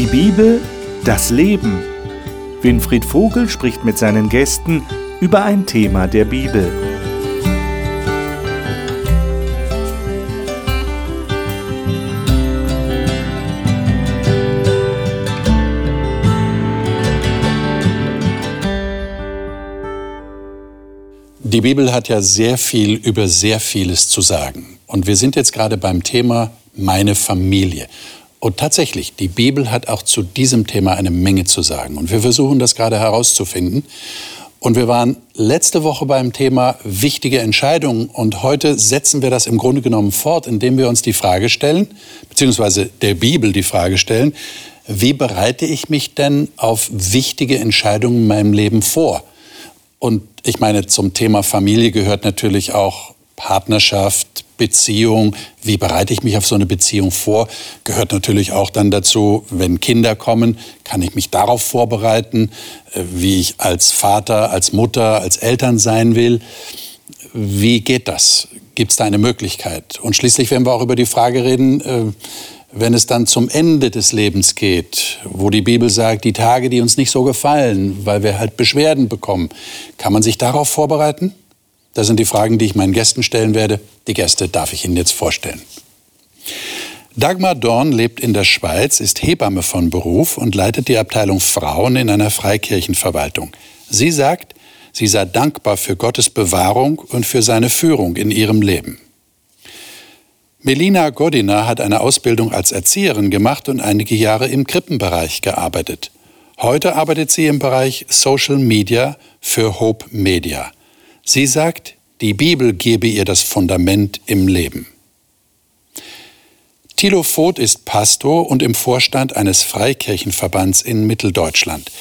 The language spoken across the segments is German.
Die Bibel, das Leben. Winfried Vogel spricht mit seinen Gästen über ein Thema der Bibel. Die Bibel hat ja sehr viel über sehr vieles zu sagen. Und wir sind jetzt gerade beim Thema meine Familie. Und tatsächlich, die Bibel hat auch zu diesem Thema eine Menge zu sagen. Und wir versuchen das gerade herauszufinden. Und wir waren letzte Woche beim Thema wichtige Entscheidungen. Und heute setzen wir das im Grunde genommen fort, indem wir uns die Frage stellen, beziehungsweise der Bibel die Frage stellen, wie bereite ich mich denn auf wichtige Entscheidungen in meinem Leben vor? Und ich meine, zum Thema Familie gehört natürlich auch Partnerschaft, Beziehung, wie bereite ich mich auf so eine Beziehung vor, gehört natürlich auch dann dazu, wenn Kinder kommen, kann ich mich darauf vorbereiten, äh, wie ich als Vater, als Mutter, als Eltern sein will. Wie geht das? Gibt es da eine Möglichkeit? Und schließlich werden wir auch über die Frage reden, äh, wenn es dann zum Ende des Lebens geht, wo die Bibel sagt, die Tage, die uns nicht so gefallen, weil wir halt Beschwerden bekommen, kann man sich darauf vorbereiten? Das sind die Fragen, die ich meinen Gästen stellen werde. Die Gäste darf ich Ihnen jetzt vorstellen. Dagmar Dorn lebt in der Schweiz, ist Hebamme von Beruf und leitet die Abteilung Frauen in einer Freikirchenverwaltung. Sie sagt, sie sei dankbar für Gottes Bewahrung und für seine Führung in ihrem Leben. Melina Godina hat eine Ausbildung als Erzieherin gemacht und einige Jahre im Krippenbereich gearbeitet. Heute arbeitet sie im Bereich Social Media für Hope Media. Sie sagt, die Bibel gebe ihr das Fundament im Leben. Thilo Voth ist Pastor und im Vorstand eines Freikirchenverbands in Mitteldeutschland.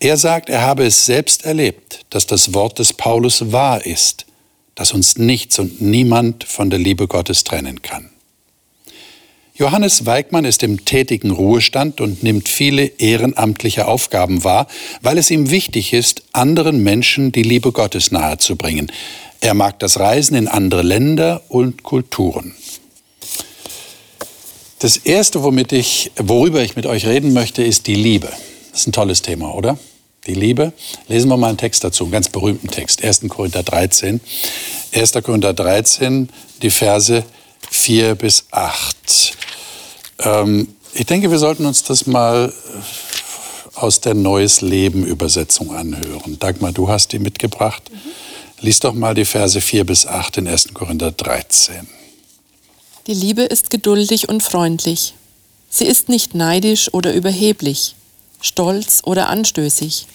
Er sagt, er habe es selbst erlebt, dass das Wort des Paulus wahr ist, dass uns nichts und niemand von der Liebe Gottes trennen kann. Johannes Weigmann ist im tätigen Ruhestand und nimmt viele ehrenamtliche Aufgaben wahr, weil es ihm wichtig ist, anderen Menschen die Liebe Gottes nahezubringen. Er mag das Reisen in andere Länder und Kulturen. Das erste, womit ich, worüber ich mit euch reden möchte, ist die Liebe. Das ist ein tolles Thema, oder? Die Liebe. Lesen wir mal einen Text dazu, einen ganz berühmten Text. 1. Korinther 13. 1. Korinther 13, die Verse 4 bis 8. Ähm, ich denke, wir sollten uns das mal aus der Neues Leben Übersetzung anhören. Dagmar, du hast die mitgebracht. Mhm. Lies doch mal die Verse 4 bis 8 in 1. Korinther 13. Die Liebe ist geduldig und freundlich. Sie ist nicht neidisch oder überheblich, stolz oder anstößig.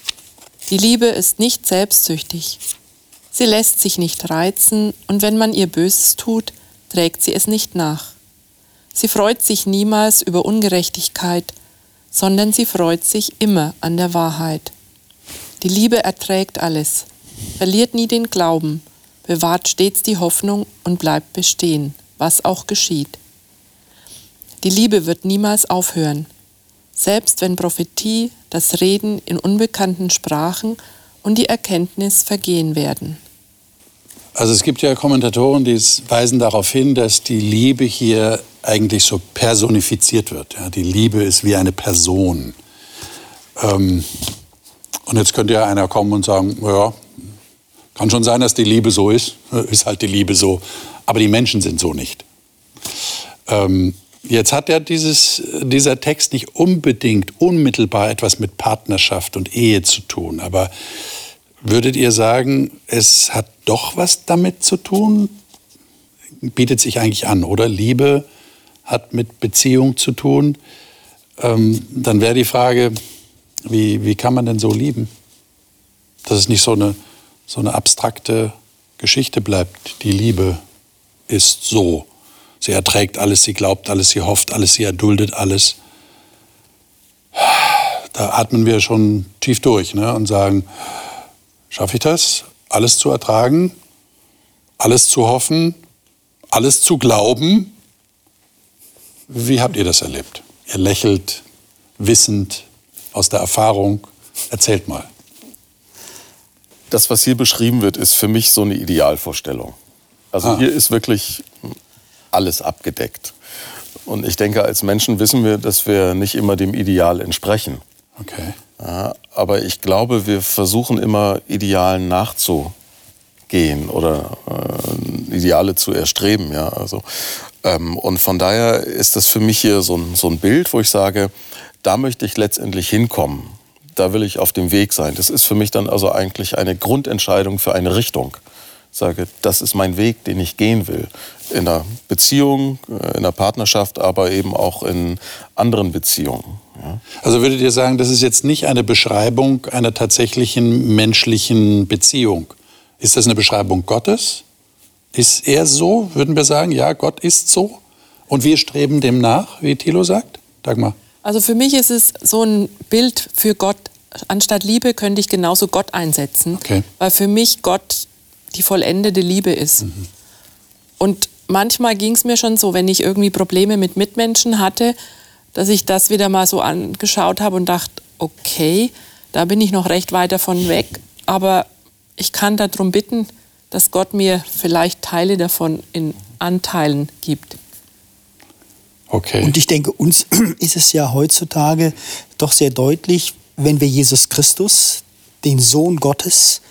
Die Liebe ist nicht selbstsüchtig. Sie lässt sich nicht reizen und wenn man ihr Böses tut, trägt sie es nicht nach. Sie freut sich niemals über Ungerechtigkeit, sondern sie freut sich immer an der Wahrheit. Die Liebe erträgt alles, verliert nie den Glauben, bewahrt stets die Hoffnung und bleibt bestehen, was auch geschieht. Die Liebe wird niemals aufhören, selbst wenn Prophetie, das Reden in unbekannten Sprachen und die Erkenntnis vergehen werden. Also es gibt ja Kommentatoren, die weisen darauf hin, dass die Liebe hier eigentlich so personifiziert wird. Ja, die Liebe ist wie eine Person. Ähm, und jetzt könnte ja einer kommen und sagen, ja, kann schon sein, dass die Liebe so ist, ist halt die Liebe so, aber die Menschen sind so nicht. Ähm, jetzt hat ja dieses, dieser Text nicht unbedingt unmittelbar etwas mit Partnerschaft und Ehe zu tun, aber Würdet ihr sagen, es hat doch was damit zu tun? Bietet sich eigentlich an, oder? Liebe hat mit Beziehung zu tun. Ähm, dann wäre die Frage, wie, wie kann man denn so lieben? Dass es nicht so eine, so eine abstrakte Geschichte bleibt. Die Liebe ist so. Sie erträgt alles, sie glaubt alles, sie hofft alles, sie erduldet alles. Da atmen wir schon tief durch ne? und sagen, Schaffe ich das, alles zu ertragen, alles zu hoffen, alles zu glauben? Wie habt ihr das erlebt? Ihr lächelt wissend aus der Erfahrung. Erzählt mal. Das, was hier beschrieben wird, ist für mich so eine Idealvorstellung. Also ah. hier ist wirklich alles abgedeckt. Und ich denke, als Menschen wissen wir, dass wir nicht immer dem Ideal entsprechen. Okay. Ja, aber ich glaube, wir versuchen immer Idealen nachzugehen oder äh, Ideale zu erstreben. Ja, also, ähm, und von daher ist das für mich hier so ein, so ein Bild, wo ich sage, da möchte ich letztendlich hinkommen. Da will ich auf dem Weg sein. Das ist für mich dann also eigentlich eine Grundentscheidung für eine Richtung. Ich sage, das ist mein Weg, den ich gehen will. In der Beziehung, äh, in der Partnerschaft, aber eben auch in anderen Beziehungen. Ja. Also würdet ihr sagen, das ist jetzt nicht eine Beschreibung einer tatsächlichen menschlichen Beziehung? Ist das eine Beschreibung Gottes? Ist er so? Würden wir sagen, ja, Gott ist so? Und wir streben dem nach, wie Thilo sagt? Dagmar. Also für mich ist es so ein Bild für Gott. Anstatt Liebe könnte ich genauso Gott einsetzen, Okay. weil für mich Gott die vollendete Liebe ist. Und manchmal ging es mir schon so, wenn ich irgendwie Probleme mit Mitmenschen hatte, dass ich das wieder mal so angeschaut habe und dachte, okay, da bin ich noch recht weit davon weg, aber ich kann darum bitten, dass Gott mir vielleicht Teile davon in Anteilen gibt. Okay. Und ich denke, uns ist es ja heutzutage doch sehr deutlich, wenn wir Jesus Christus, den Sohn Gottes,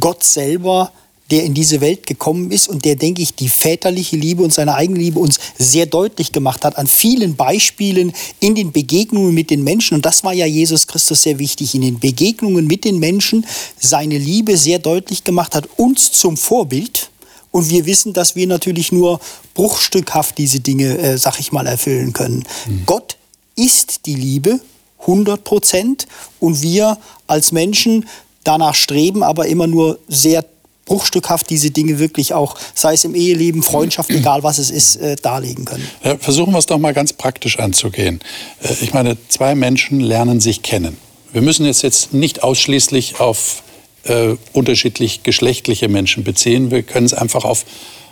Gott selber, der in diese Welt gekommen ist und der, denke ich, die väterliche Liebe und seine eigene Liebe uns sehr deutlich gemacht hat, an vielen Beispielen in den Begegnungen mit den Menschen. Und das war ja Jesus Christus sehr wichtig, in den Begegnungen mit den Menschen seine Liebe sehr deutlich gemacht hat, uns zum Vorbild. Und wir wissen, dass wir natürlich nur bruchstückhaft diese Dinge, äh, sag ich mal, erfüllen können. Gott ist die Liebe, 100 Prozent. Und wir als Menschen danach streben, aber immer nur sehr bruchstückhaft diese Dinge wirklich auch, sei es im Eheleben, Freundschaft, egal was es ist, äh, darlegen können. Ja, versuchen wir es doch mal ganz praktisch anzugehen. Äh, Ich meine, zwei Menschen lernen sich kennen. Wir müssen es jetzt nicht ausschließlich auf äh, unterschiedlich geschlechtliche Menschen beziehen. Wir können es einfach auf,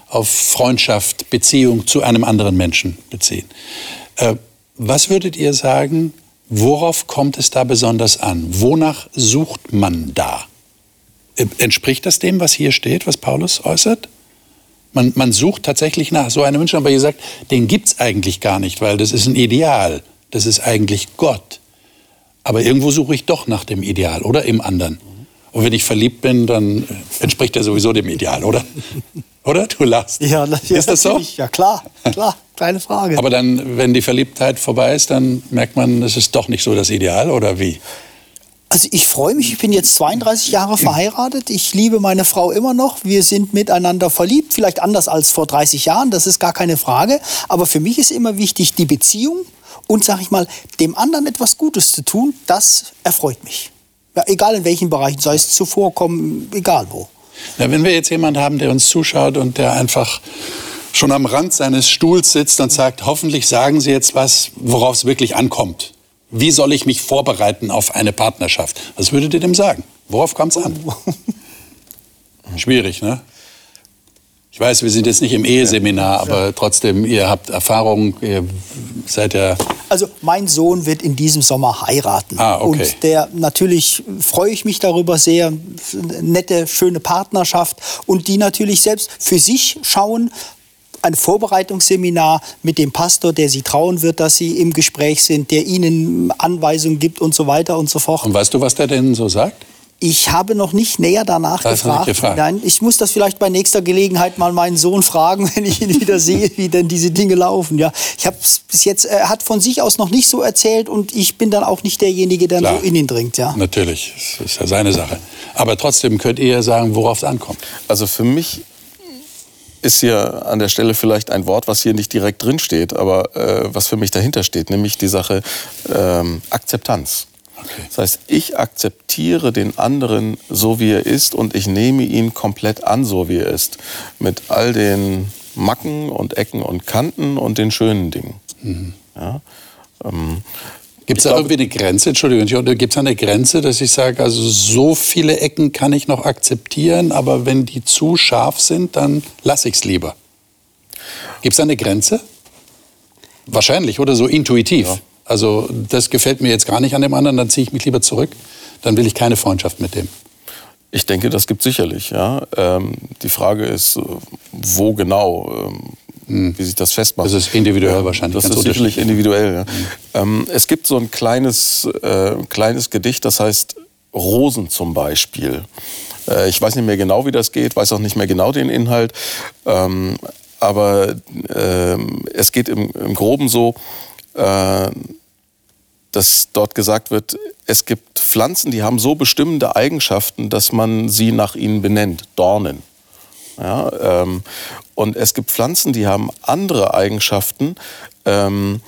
auf Freundschaft, Beziehung zu einem anderen Menschen beziehen. Äh, was würdet ihr sagen, worauf kommt es da besonders an? Wonach sucht man da? Entspricht das dem, was hier steht, was Paulus äußert? Man, man sucht tatsächlich nach so einem Menschen, aber ihr sagt, den gibt es eigentlich gar nicht, weil das ist ein Ideal. Das ist eigentlich Gott. Aber irgendwo suche ich doch nach dem Ideal oder im anderen. Und wenn ich verliebt bin, dann äh, entspricht er sowieso dem Ideal, oder? Oder? Du lachst. Ja, ja, ist das so? Ja, klar, klar, keine Frage. Aber dann, wenn die Verliebtheit vorbei ist, dann merkt man, es ist doch nicht so das Ideal, oder wie? Also ich freue mich, ich bin jetzt 32 Jahre verheiratet, ich liebe meine Frau immer noch, wir sind miteinander verliebt, vielleicht anders als vor 30 Jahren, das ist gar keine Frage, aber für mich ist immer wichtig die Beziehung und, sag ich mal, dem anderen etwas Gutes zu tun, das erfreut mich. Ja, egal in welchen Bereichen, sei es zuvorkommen, egal wo. Na, wenn wir jetzt jemanden haben, der uns zuschaut und der einfach schon am Rand seines Stuhls sitzt und sagt, hoffentlich sagen Sie jetzt was, worauf es wirklich ankommt. Wie soll ich mich vorbereiten auf eine Partnerschaft? Was würdet ihr dem sagen? Worauf kommt es an? Schwierig, ne? Ich weiß, wir sind jetzt nicht im Eheseminar, aber trotzdem, ihr habt Erfahrung, ihr seid ja Also mein Sohn wird in diesem Sommer heiraten. Ah, okay. Und der natürlich freue ich mich darüber sehr. Nette, schöne Partnerschaft. Und die natürlich selbst für sich schauen. Ein Vorbereitungsseminar mit dem Pastor, der sie trauen wird, dass sie im Gespräch sind, der ihnen Anweisungen gibt und so weiter und so fort. Und weißt du, was der denn so sagt? Ich habe noch nicht näher danach nicht gefragt. gefragt? Nein, ich muss das vielleicht bei nächster Gelegenheit mal meinen Sohn fragen, wenn ich ihn wieder sehe, wie denn diese Dinge laufen. Ja, ich habe bis jetzt, er hat von sich aus noch nicht so erzählt und ich bin dann auch nicht derjenige, der Klar. so in ihn dringt. Ja. Natürlich, das ist ja seine Sache. Aber trotzdem könnt ihr ja sagen, worauf es ankommt. Also für mich ist hier an der Stelle vielleicht ein Wort, was hier nicht direkt drin steht, aber äh, was für mich dahinter steht, nämlich die Sache ähm, Akzeptanz. Okay. Das heißt, ich akzeptiere den anderen so, wie er ist und ich nehme ihn komplett an, so wie er ist. Mit all den Macken und Ecken und Kanten und den schönen Dingen. Ja? Ähm, Gibt es da glaube- irgendwie eine Grenze? Entschuldigung, gibt es eine Grenze, dass ich sage, also so viele Ecken kann ich noch akzeptieren, aber wenn die zu scharf sind, dann lasse ich es lieber. Gibt es eine Grenze? Wahrscheinlich, oder so intuitiv. Also das gefällt mir jetzt gar nicht an dem anderen, dann ziehe ich mich lieber zurück. Dann will ich keine Freundschaft mit dem. Ich denke, das gibt sicherlich. Ja. Ähm, die Frage ist, wo genau. Ähm, mhm. wie sich das festmacht. Das ist individuell wahrscheinlich. Das ist sicherlich individuell. Ja. Mhm. Ähm, es gibt so ein kleines, äh, kleines Gedicht, das heißt Rosen zum Beispiel. Äh, ich weiß nicht mehr genau, wie das geht, weiß auch nicht mehr genau den Inhalt. Ähm, aber äh, es geht im, im Groben so, äh, dass dort gesagt wird, es gibt Pflanzen, die haben so bestimmende Eigenschaften, dass man sie nach ihnen benennt, Dornen. Ja, ähm, und es gibt Pflanzen, die haben andere Eigenschaften, ähm,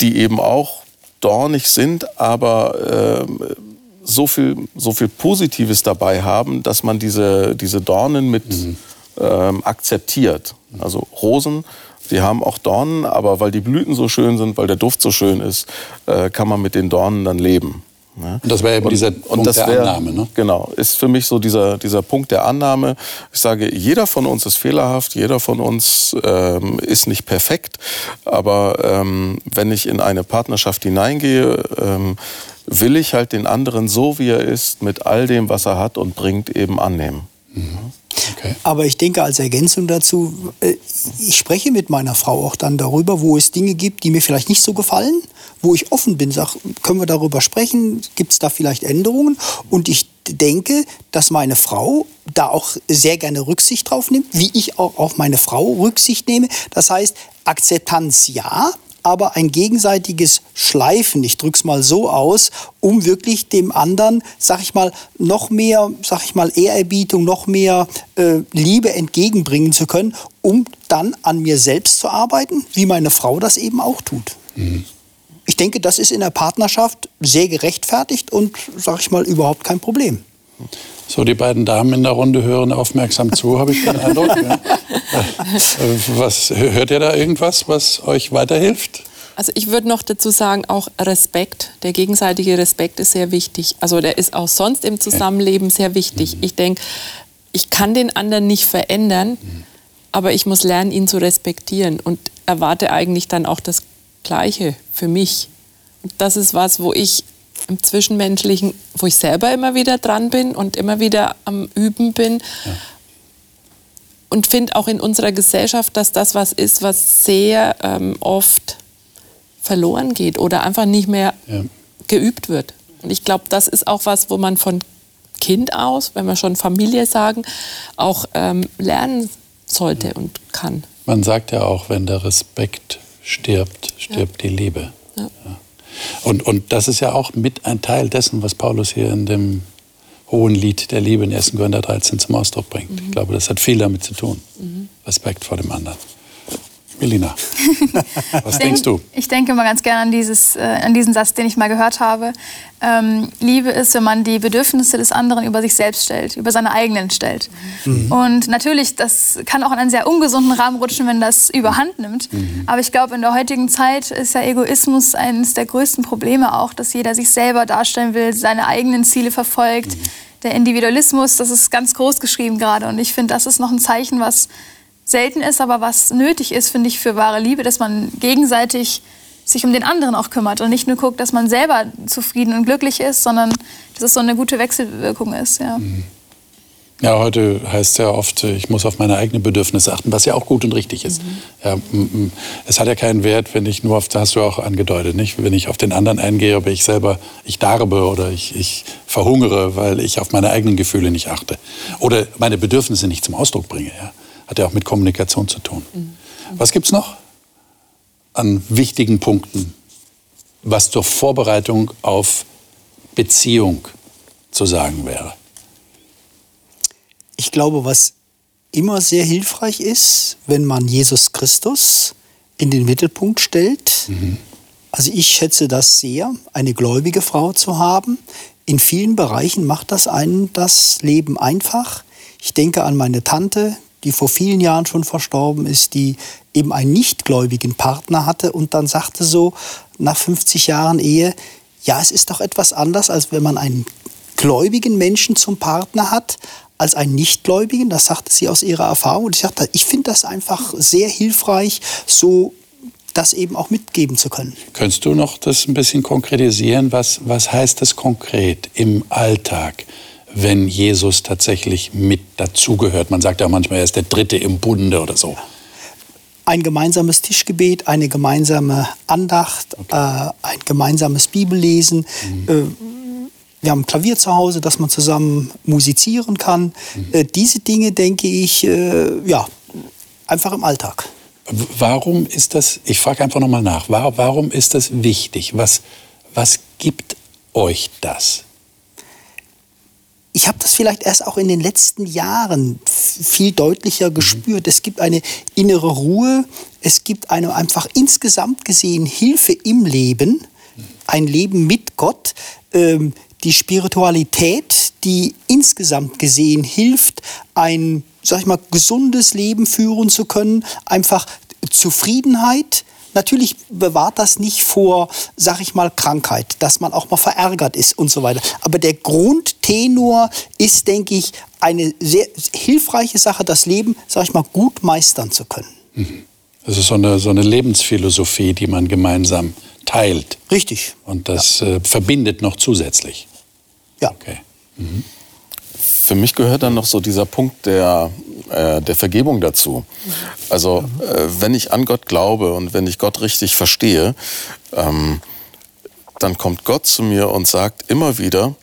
die eben auch dornig sind, aber äh, so, viel, so viel Positives dabei haben, dass man diese, diese Dornen mit mhm. ähm, akzeptiert. Also Rosen Sie haben auch Dornen, aber weil die Blüten so schön sind, weil der Duft so schön ist, äh, kann man mit den Dornen dann leben. Ja. Und das wäre eben dieser und, Punkt der wär, Annahme, ne? Genau, ist für mich so dieser, dieser Punkt der Annahme. Ich sage, jeder von uns ist fehlerhaft, jeder von uns ähm, ist nicht perfekt, aber ähm, wenn ich in eine Partnerschaft hineingehe, ähm, will ich halt den anderen so, wie er ist, mit all dem, was er hat und bringt, eben annehmen. Mhm. Okay. Aber ich denke als Ergänzung dazu, äh, ich spreche mit meiner Frau auch dann darüber, wo es Dinge gibt, die mir vielleicht nicht so gefallen, wo ich offen bin, sage, können wir darüber sprechen, gibt es da vielleicht Änderungen? Und ich denke, dass meine Frau da auch sehr gerne Rücksicht drauf nimmt, wie ich auch auf meine Frau Rücksicht nehme. Das heißt, Akzeptanz ja, aber ein gegenseitiges Schleifen, ich drücke es mal so aus, um wirklich dem anderen, sag ich mal, noch mehr, sag ich mal, Ehrerbietung, noch mehr äh, Liebe entgegenbringen zu können, um dann an mir selbst zu arbeiten, wie meine Frau das eben auch tut. Mhm. Ich denke, das ist in der Partnerschaft sehr gerechtfertigt und, sag ich mal, überhaupt kein Problem. So, die beiden Damen in der Runde hören aufmerksam zu, habe ich den Eindruck. Ja. Was, hört ihr da irgendwas, was euch weiterhilft? Also ich würde noch dazu sagen, auch Respekt, der gegenseitige Respekt ist sehr wichtig. Also der ist auch sonst im Zusammenleben sehr wichtig. Mhm. Ich denke, ich kann den anderen nicht verändern, mhm. aber ich muss lernen, ihn zu respektieren und erwarte eigentlich dann auch das Gleiche für mich. Das ist was, wo ich im Zwischenmenschlichen, wo ich selber immer wieder dran bin und immer wieder am Üben bin. Ja. Und finde auch in unserer Gesellschaft, dass das was ist, was sehr ähm, oft verloren geht oder einfach nicht mehr ja. geübt wird. Und ich glaube, das ist auch was, wo man von Kind aus, wenn wir schon Familie sagen, auch ähm, lernen sollte ja. und kann. Man sagt ja auch, wenn der Respekt stirbt, stirbt die Liebe. Und, und das ist ja auch mit ein Teil dessen, was Paulus hier in dem hohen Lied der Liebe in 1. Korinther 13 zum Ausdruck bringt. Mhm. Ich glaube, das hat viel damit zu tun. Mhm. Respekt vor dem anderen. Melina, was denkst du? Ich denke immer ganz gerne an, dieses, äh, an diesen Satz, den ich mal gehört habe. Ähm, Liebe ist, wenn man die Bedürfnisse des anderen über sich selbst stellt, über seine eigenen stellt. Mhm. Und natürlich, das kann auch in einen sehr ungesunden Rahmen rutschen, wenn das überhand nimmt. Mhm. Aber ich glaube, in der heutigen Zeit ist ja Egoismus eines der größten Probleme auch, dass jeder sich selber darstellen will, seine eigenen Ziele verfolgt. Mhm. Der Individualismus, das ist ganz groß geschrieben gerade. Und ich finde, das ist noch ein Zeichen, was selten ist, aber was nötig ist, finde ich, für wahre Liebe, dass man gegenseitig sich um den anderen auch kümmert und nicht nur guckt, dass man selber zufrieden und glücklich ist, sondern dass es so eine gute Wechselwirkung ist. Ja. Mhm. Ja, heute heißt es ja oft, ich muss auf meine eigenen Bedürfnisse achten, was ja auch gut und richtig ist. Mhm. Ja, es hat ja keinen Wert, wenn ich nur auf, das hast du auch angedeutet, nicht? wenn ich auf den anderen eingehe, aber ich selber, ich darbe oder ich, ich verhungere, weil ich auf meine eigenen Gefühle nicht achte oder meine Bedürfnisse nicht zum Ausdruck bringe. Ja? Hat ja auch mit Kommunikation zu tun. Mhm. Was gibt es noch an wichtigen Punkten, was zur Vorbereitung auf Beziehung zu sagen wäre? Ich glaube, was immer sehr hilfreich ist, wenn man Jesus Christus in den Mittelpunkt stellt. Mhm. Also ich schätze das sehr, eine gläubige Frau zu haben. In vielen Bereichen macht das einen das Leben einfach. Ich denke an meine Tante, die vor vielen Jahren schon verstorben ist, die eben einen nichtgläubigen Partner hatte und dann sagte so nach 50 Jahren Ehe, ja, es ist doch etwas anders, als wenn man einen gläubigen Menschen zum Partner hat, als einen Nichtgläubigen. Das sagte sie aus ihrer Erfahrung. Und ich sagte, ich finde das einfach sehr hilfreich, so das eben auch mitgeben zu können. Könntest du noch das ein bisschen konkretisieren? Was, was heißt das konkret im Alltag? Wenn Jesus tatsächlich mit dazugehört. Man sagt ja manchmal, er ist der Dritte im Bunde oder so. ein gemeinsames Tischgebet, eine gemeinsame Andacht, okay. äh, ein gemeinsames Bibellesen. Mhm. Äh, wir haben ein Klavier zu Hause, dass man zusammen musizieren kann. Mhm. Äh, diese Dinge, denke ich, äh, ja, einfach im Alltag. Warum ist das, ich frage einfach nochmal nach, warum ist das wichtig? Was, was gibt euch das? Ich habe das vielleicht erst auch in den letzten Jahren viel deutlicher mhm. gespürt. Es gibt eine innere Ruhe, es gibt eine einfach insgesamt gesehen Hilfe im Leben, ein Leben mit Gott, ähm, die Spiritualität, die insgesamt gesehen hilft, ein, sag ich mal, gesundes Leben führen zu können, einfach Zufriedenheit, Natürlich bewahrt das nicht vor, sag ich mal, Krankheit, dass man auch mal verärgert ist und so weiter. Aber der Grundtenor ist, denke ich, eine sehr hilfreiche Sache, das Leben, sag ich mal, gut meistern zu können. Mhm. Das ist so eine, so eine Lebensphilosophie, die man gemeinsam teilt. Richtig. Und das ja. äh, verbindet noch zusätzlich. Ja. Okay. Mhm. Für mich gehört dann noch so dieser Punkt der, äh, der Vergebung dazu. Also äh, wenn ich an Gott glaube und wenn ich Gott richtig verstehe, ähm, dann kommt Gott zu mir und sagt immer wieder,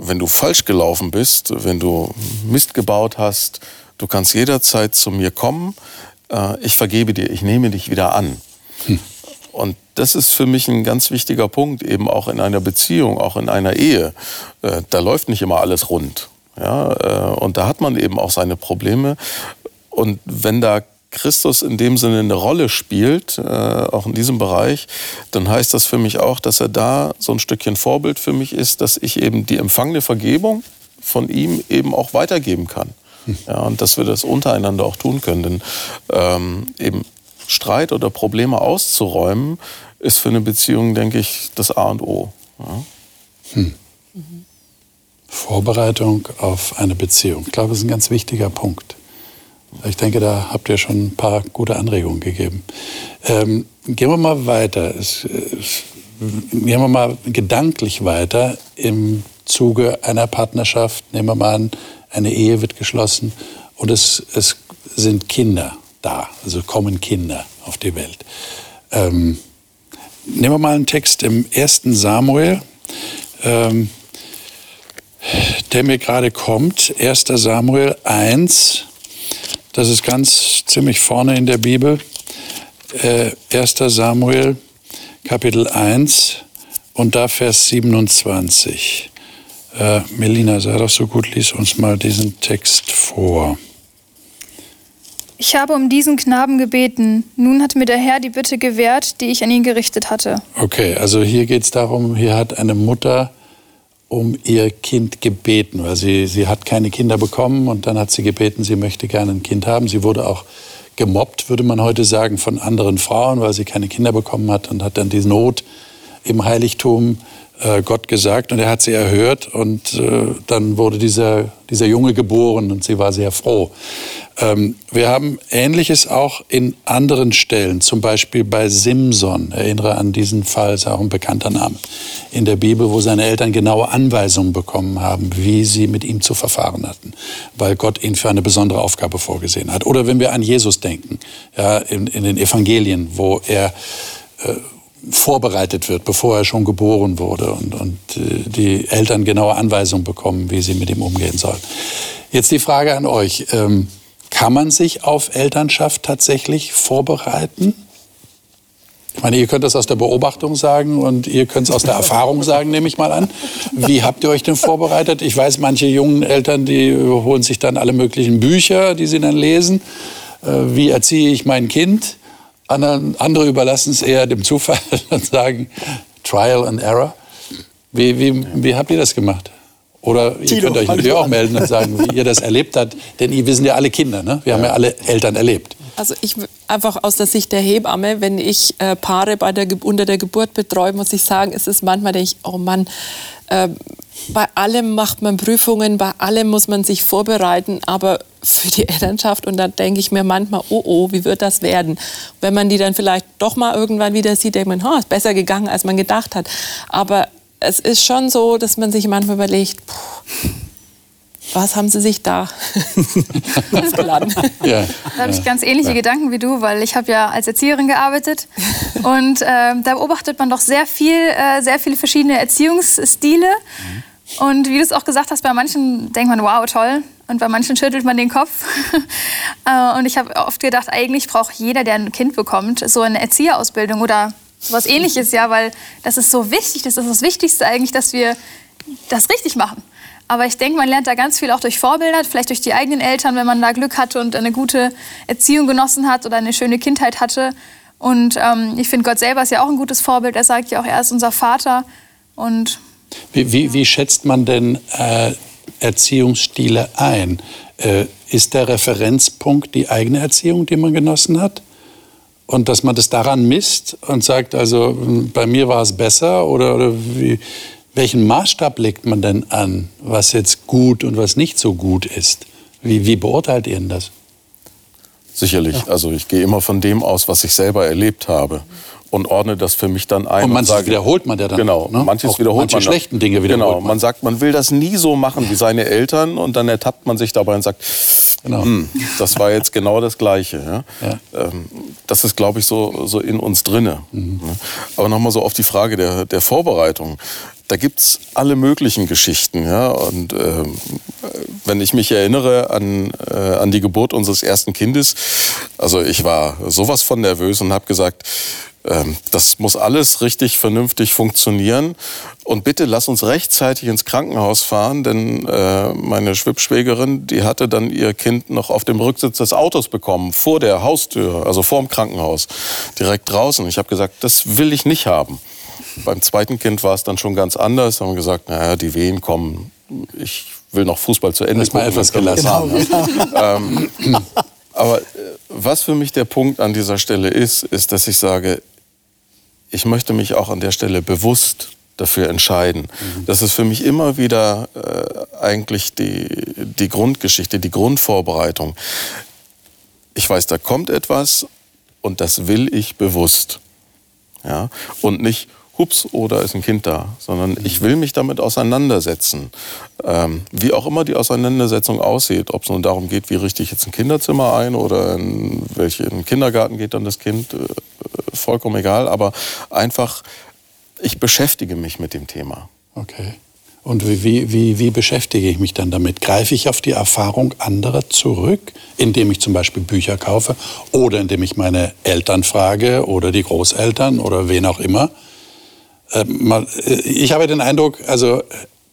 wenn du falsch gelaufen bist, wenn du Mist gebaut hast, du kannst jederzeit zu mir kommen, äh, ich vergebe dir, ich nehme dich wieder an. Hm. Und das ist für mich ein ganz wichtiger Punkt, eben auch in einer Beziehung, auch in einer Ehe. Äh, da läuft nicht immer alles rund. Ja, äh, und da hat man eben auch seine Probleme. Und wenn da Christus in dem Sinne eine Rolle spielt, äh, auch in diesem Bereich, dann heißt das für mich auch, dass er da so ein Stückchen Vorbild für mich ist, dass ich eben die empfangene Vergebung von ihm eben auch weitergeben kann. Hm. Ja, und dass wir das untereinander auch tun können. Denn ähm, eben Streit oder Probleme auszuräumen, ist für eine Beziehung, denke ich, das A und O. Ja. Hm. Vorbereitung auf eine Beziehung. Ich glaube, das ist ein ganz wichtiger Punkt. Ich denke, da habt ihr schon ein paar gute Anregungen gegeben. Ähm, gehen wir mal weiter. Es, es, gehen wir mal gedanklich weiter im Zuge einer Partnerschaft. Nehmen wir mal an, eine Ehe wird geschlossen und es, es sind Kinder da, also kommen Kinder auf die Welt. Ähm, nehmen wir mal einen Text im 1. Samuel. Ähm, der mir gerade kommt, 1. Samuel 1, das ist ganz ziemlich vorne in der Bibel, äh, 1. Samuel Kapitel 1 und da Vers 27. Äh, Melina, sei doch so gut, lies uns mal diesen Text vor. Ich habe um diesen Knaben gebeten. Nun hat mir der Herr die Bitte gewährt, die ich an ihn gerichtet hatte. Okay, also hier geht es darum, hier hat eine Mutter um ihr Kind gebeten, weil sie, sie hat keine Kinder bekommen und dann hat sie gebeten, sie möchte gerne ein Kind haben. Sie wurde auch gemobbt, würde man heute sagen, von anderen Frauen, weil sie keine Kinder bekommen hat und hat dann die Not im Heiligtum Gott gesagt und er hat sie erhört und äh, dann wurde dieser, dieser Junge geboren und sie war sehr froh. Ähm, wir haben Ähnliches auch in anderen Stellen, zum Beispiel bei Simson. Erinnere an diesen Fall, ist auch ein bekannter Name in der Bibel, wo seine Eltern genaue Anweisungen bekommen haben, wie sie mit ihm zu verfahren hatten, weil Gott ihn für eine besondere Aufgabe vorgesehen hat. Oder wenn wir an Jesus denken, ja, in, in den Evangelien, wo er äh, vorbereitet wird, bevor er schon geboren wurde und, und äh, die Eltern genaue Anweisungen bekommen, wie sie mit ihm umgehen sollen. Jetzt die Frage an euch. Ähm, kann man sich auf Elternschaft tatsächlich vorbereiten? Ich meine, ihr könnt das aus der Beobachtung sagen und ihr könnt es aus der Erfahrung sagen, nehme ich mal an. Wie habt ihr euch denn vorbereitet? Ich weiß, manche jungen Eltern, die holen sich dann alle möglichen Bücher, die sie dann lesen. Äh, wie erziehe ich mein Kind? Andere überlassen es eher dem Zufall und sagen Trial and Error. Wie, wie, wie habt ihr das gemacht? Oder ihr Tilo, könnt euch natürlich auch melden und sagen, wie ihr das erlebt habt. Denn wir sind ja alle Kinder, ne? Wir haben ja alle Eltern erlebt. Also ich einfach aus der Sicht der Hebamme, wenn ich äh, Paare bei der, unter der Geburt betreue, muss ich sagen, ist es manchmal, denke ich, oh Mann, äh, bei allem macht man Prüfungen, bei allem muss man sich vorbereiten, aber für die Elternschaft und dann denke ich mir manchmal, oh oh, wie wird das werden? Wenn man die dann vielleicht doch mal irgendwann wieder sieht, denkt man, oh, ist besser gegangen, als man gedacht hat. Aber es ist schon so, dass man sich manchmal überlegt, puh, Was haben Sie sich da ausgeladen? Ja, da habe ich ganz ähnliche ja. Gedanken wie du, weil ich habe ja als Erzieherin gearbeitet und äh, da beobachtet man doch sehr viel, äh, sehr viele verschiedene Erziehungsstile. Mhm. Und wie du es auch gesagt hast, bei manchen denkt man, wow, toll. Und bei manchen schüttelt man den Kopf. Äh, und ich habe oft gedacht, eigentlich braucht jeder, der ein Kind bekommt, so eine Erzieherausbildung oder was ähnliches, ja, weil das ist so wichtig. Das ist das Wichtigste eigentlich, dass wir das richtig machen. Aber ich denke, man lernt da ganz viel auch durch Vorbilder, vielleicht durch die eigenen Eltern, wenn man da Glück hatte und eine gute Erziehung genossen hat oder eine schöne Kindheit hatte. Und ähm, ich finde, Gott selber ist ja auch ein gutes Vorbild. Er sagt ja auch, er ist unser Vater. Und wie, wie, wie schätzt man denn äh, Erziehungsstile ein? Äh, ist der Referenzpunkt die eigene Erziehung, die man genossen hat? Und dass man das daran misst und sagt, also bei mir war es besser oder, oder wie, welchen Maßstab legt man denn an, was jetzt gut und was nicht so gut ist? Wie, wie beurteilt ihr denn das? Sicherlich. Ja. Also ich gehe immer von dem aus, was ich selber erlebt habe und ordne das für mich dann ein. Und manches und sage, wiederholt man ja dann. Genau, ne? manches Auch wiederholt manche man. schlechten Dinge wiederholt genau, man. man sagt, man will das nie so machen wie seine Eltern und dann ertappt man sich dabei und sagt, genau. Hm, das war jetzt genau das Gleiche. Ja? Ja. Ähm, das ist, glaube ich, so, so in uns drinne. Mhm. Aber nochmal so auf die Frage der, der Vorbereitung. Da gibt es alle möglichen Geschichten. Ja? Und äh, wenn ich mich erinnere an, äh, an die Geburt unseres ersten Kindes, also ich war sowas von nervös und habe gesagt, das muss alles richtig vernünftig funktionieren. Und bitte lass uns rechtzeitig ins Krankenhaus fahren, denn äh, meine Schwibschwägerin, die hatte dann ihr Kind noch auf dem Rücksitz des Autos bekommen, vor der Haustür, also vor dem Krankenhaus, direkt draußen. Ich habe gesagt, das will ich nicht haben. Beim zweiten Kind war es dann schon ganz anders. Haben gesagt, naja, die Wehen kommen. Ich will noch Fußball zu Ende. Ist mal etwas gelassen. Genau. ähm, aber äh, was für mich der Punkt an dieser Stelle ist, ist, dass ich sage, ich möchte mich auch an der Stelle bewusst dafür entscheiden. Mhm. Das ist für mich immer wieder äh, eigentlich die, die Grundgeschichte, die Grundvorbereitung. Ich weiß, da kommt etwas und das will ich bewusst. Ja? Und nicht, hups, da ist ein Kind da, sondern ich will mich damit auseinandersetzen. Ähm, wie auch immer die Auseinandersetzung aussieht, ob es nun darum geht, wie richte ich jetzt ein Kinderzimmer ein oder in welchen Kindergarten geht dann das Kind, äh, vollkommen egal, aber einfach, ich beschäftige mich mit dem Thema. Okay. Und wie, wie, wie beschäftige ich mich dann damit? Greife ich auf die Erfahrung anderer zurück, indem ich zum Beispiel Bücher kaufe oder indem ich meine Eltern frage oder die Großeltern oder wen auch immer? Ähm, äh, ich habe den Eindruck, also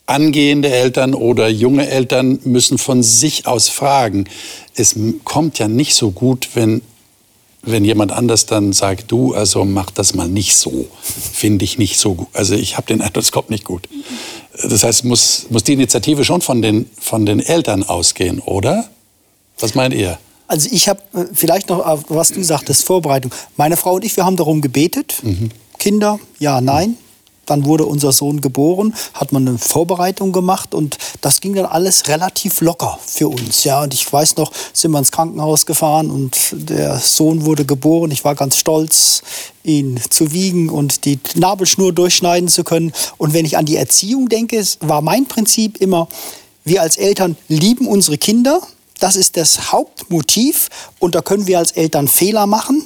angehende Eltern oder junge Eltern müssen von sich aus fragen. Es kommt ja nicht so gut, wenn wenn jemand anders dann sagt, du, also mach das mal nicht so, finde ich nicht so gut. Also ich habe den Eindruck, es kommt nicht gut. Das heißt, muss, muss die Initiative schon von den, von den Eltern ausgehen, oder? Was meint ihr? Also ich habe äh, vielleicht noch, was du sagtest, Vorbereitung. Meine Frau und ich, wir haben darum gebetet. Mhm. Kinder, ja, nein. Dann wurde unser Sohn geboren, hat man eine Vorbereitung gemacht und das ging dann alles relativ locker für uns. Ja, und ich weiß noch, sind wir ins Krankenhaus gefahren und der Sohn wurde geboren. Ich war ganz stolz, ihn zu wiegen und die Nabelschnur durchschneiden zu können. Und wenn ich an die Erziehung denke, war mein Prinzip immer, wir als Eltern lieben unsere Kinder. Das ist das Hauptmotiv und da können wir als Eltern Fehler machen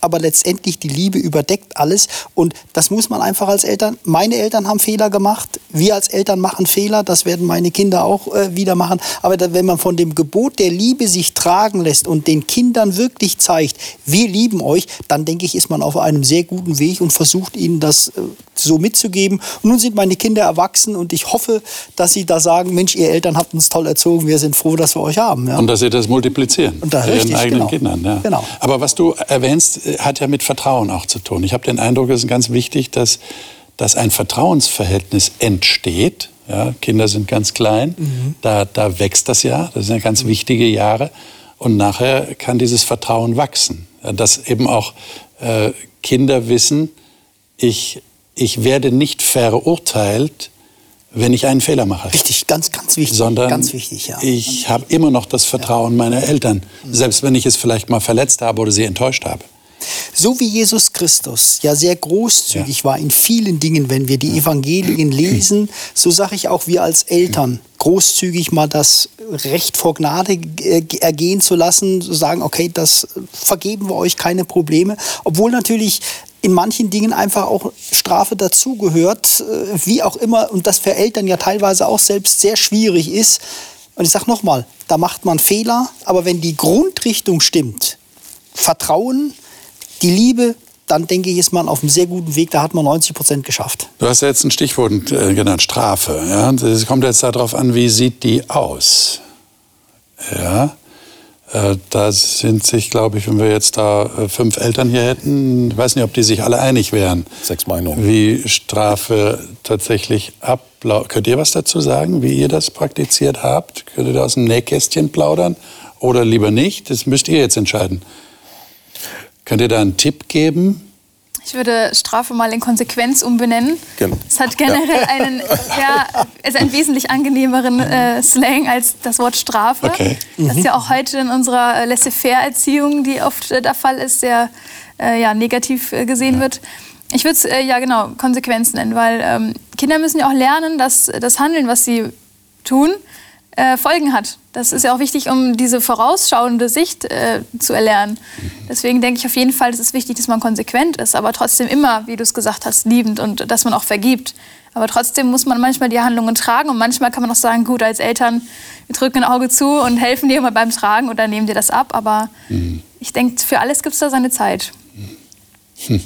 aber letztendlich die Liebe überdeckt alles. Und das muss man einfach als Eltern, meine Eltern haben Fehler gemacht, wir als Eltern machen Fehler, das werden meine Kinder auch äh, wieder machen. Aber da, wenn man von dem Gebot der Liebe sich tragen lässt und den Kindern wirklich zeigt, wir lieben euch, dann denke ich, ist man auf einem sehr guten Weg und versucht ihnen das äh, so mitzugeben. Und nun sind meine Kinder erwachsen und ich hoffe, dass sie da sagen, Mensch, ihr Eltern habt uns toll erzogen, wir sind froh, dass wir euch haben. Ja? Und dass sie das multiplizieren. Und da, richtig, ihren eigenen genau. Kindern. Ja. Genau. Aber was du erwähnst, hat ja mit Vertrauen auch zu tun. Ich habe den Eindruck, es ist ganz wichtig, dass, dass ein Vertrauensverhältnis entsteht. Ja, Kinder sind ganz klein, mhm. da, da wächst das ja, das sind ja ganz wichtige Jahre. Und nachher kann dieses Vertrauen wachsen. Dass eben auch äh, Kinder wissen, ich, ich werde nicht verurteilt, wenn ich einen Fehler mache. Richtig, ganz, ganz wichtig. Sondern ganz wichtig, ja. ich habe immer noch das Vertrauen meiner Eltern, selbst wenn ich es vielleicht mal verletzt habe oder sie enttäuscht habe. So wie Jesus Christus ja sehr großzügig ja. war in vielen Dingen, wenn wir die Evangelien lesen, so sage ich auch wir als Eltern großzügig mal das Recht vor Gnade äh, ergehen zu lassen, zu sagen, okay, das vergeben wir euch keine Probleme, obwohl natürlich in manchen Dingen einfach auch Strafe dazugehört, äh, wie auch immer, und das für Eltern ja teilweise auch selbst sehr schwierig ist. Und ich sage nochmal, da macht man Fehler, aber wenn die Grundrichtung stimmt, Vertrauen, die Liebe, dann denke ich, ist man auf einem sehr guten Weg. Da hat man 90 Prozent geschafft. Du hast ja jetzt ein Stichwort äh, genannt, Strafe. Ja? Es kommt jetzt darauf an, wie sieht die aus? Ja. Äh, da sind sich, glaube ich, wenn wir jetzt da äh, fünf Eltern hier hätten, ich weiß nicht, ob die sich alle einig wären. Sechs Meinungen. Wie Strafe tatsächlich abläuft. Könnt ihr was dazu sagen, wie ihr das praktiziert habt? Könnt ihr da aus dem Nähkästchen plaudern oder lieber nicht? Das müsst ihr jetzt entscheiden. Könnt ihr da einen Tipp geben? Ich würde Strafe mal in Konsequenz umbenennen. Genau. Es hat generell einen, ja, es einen wesentlich angenehmeren äh, Slang als das Wort Strafe. Okay. Mhm. Das ist ja auch heute in unserer äh, Laissez-faire-Erziehung, die oft äh, der Fall ist, sehr äh, ja, negativ äh, gesehen ja. wird. Ich würde es äh, ja genau Konsequenz nennen, weil ähm, Kinder müssen ja auch lernen, dass das Handeln, was sie tun, äh, Folgen hat. Das ist ja auch wichtig, um diese vorausschauende Sicht äh, zu erlernen. Deswegen denke ich auf jeden Fall, es ist wichtig, dass man konsequent ist, aber trotzdem immer, wie du es gesagt hast, liebend und dass man auch vergibt. Aber trotzdem muss man manchmal die Handlungen tragen und manchmal kann man auch sagen, gut, als Eltern, wir drücken ein Auge zu und helfen dir mal beim Tragen oder nehmen dir das ab. Aber mhm. ich denke, für alles gibt es da seine Zeit. Hm.